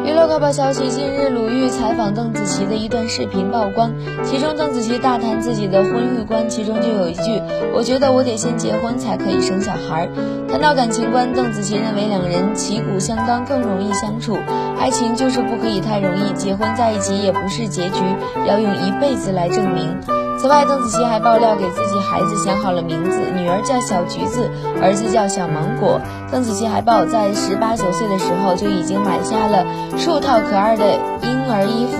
娱乐快报消息：近日，鲁豫采访邓紫棋的一段视频曝光，其中邓紫棋大谈自己的婚育观，其中就有一句：“我觉得我得先结婚才可以生小孩。”谈到感情观，邓紫棋认为两人旗鼓相当更容易相处，爱情就是不可以太容易，结婚在一起也不是结局，要用一辈子来证明。此外，邓紫棋还爆料给自己孩子想好了名字，女儿叫小橘子，儿子叫小芒果。邓紫棋还报，在十八九岁的时候就已经买下了数套可爱的婴儿衣服。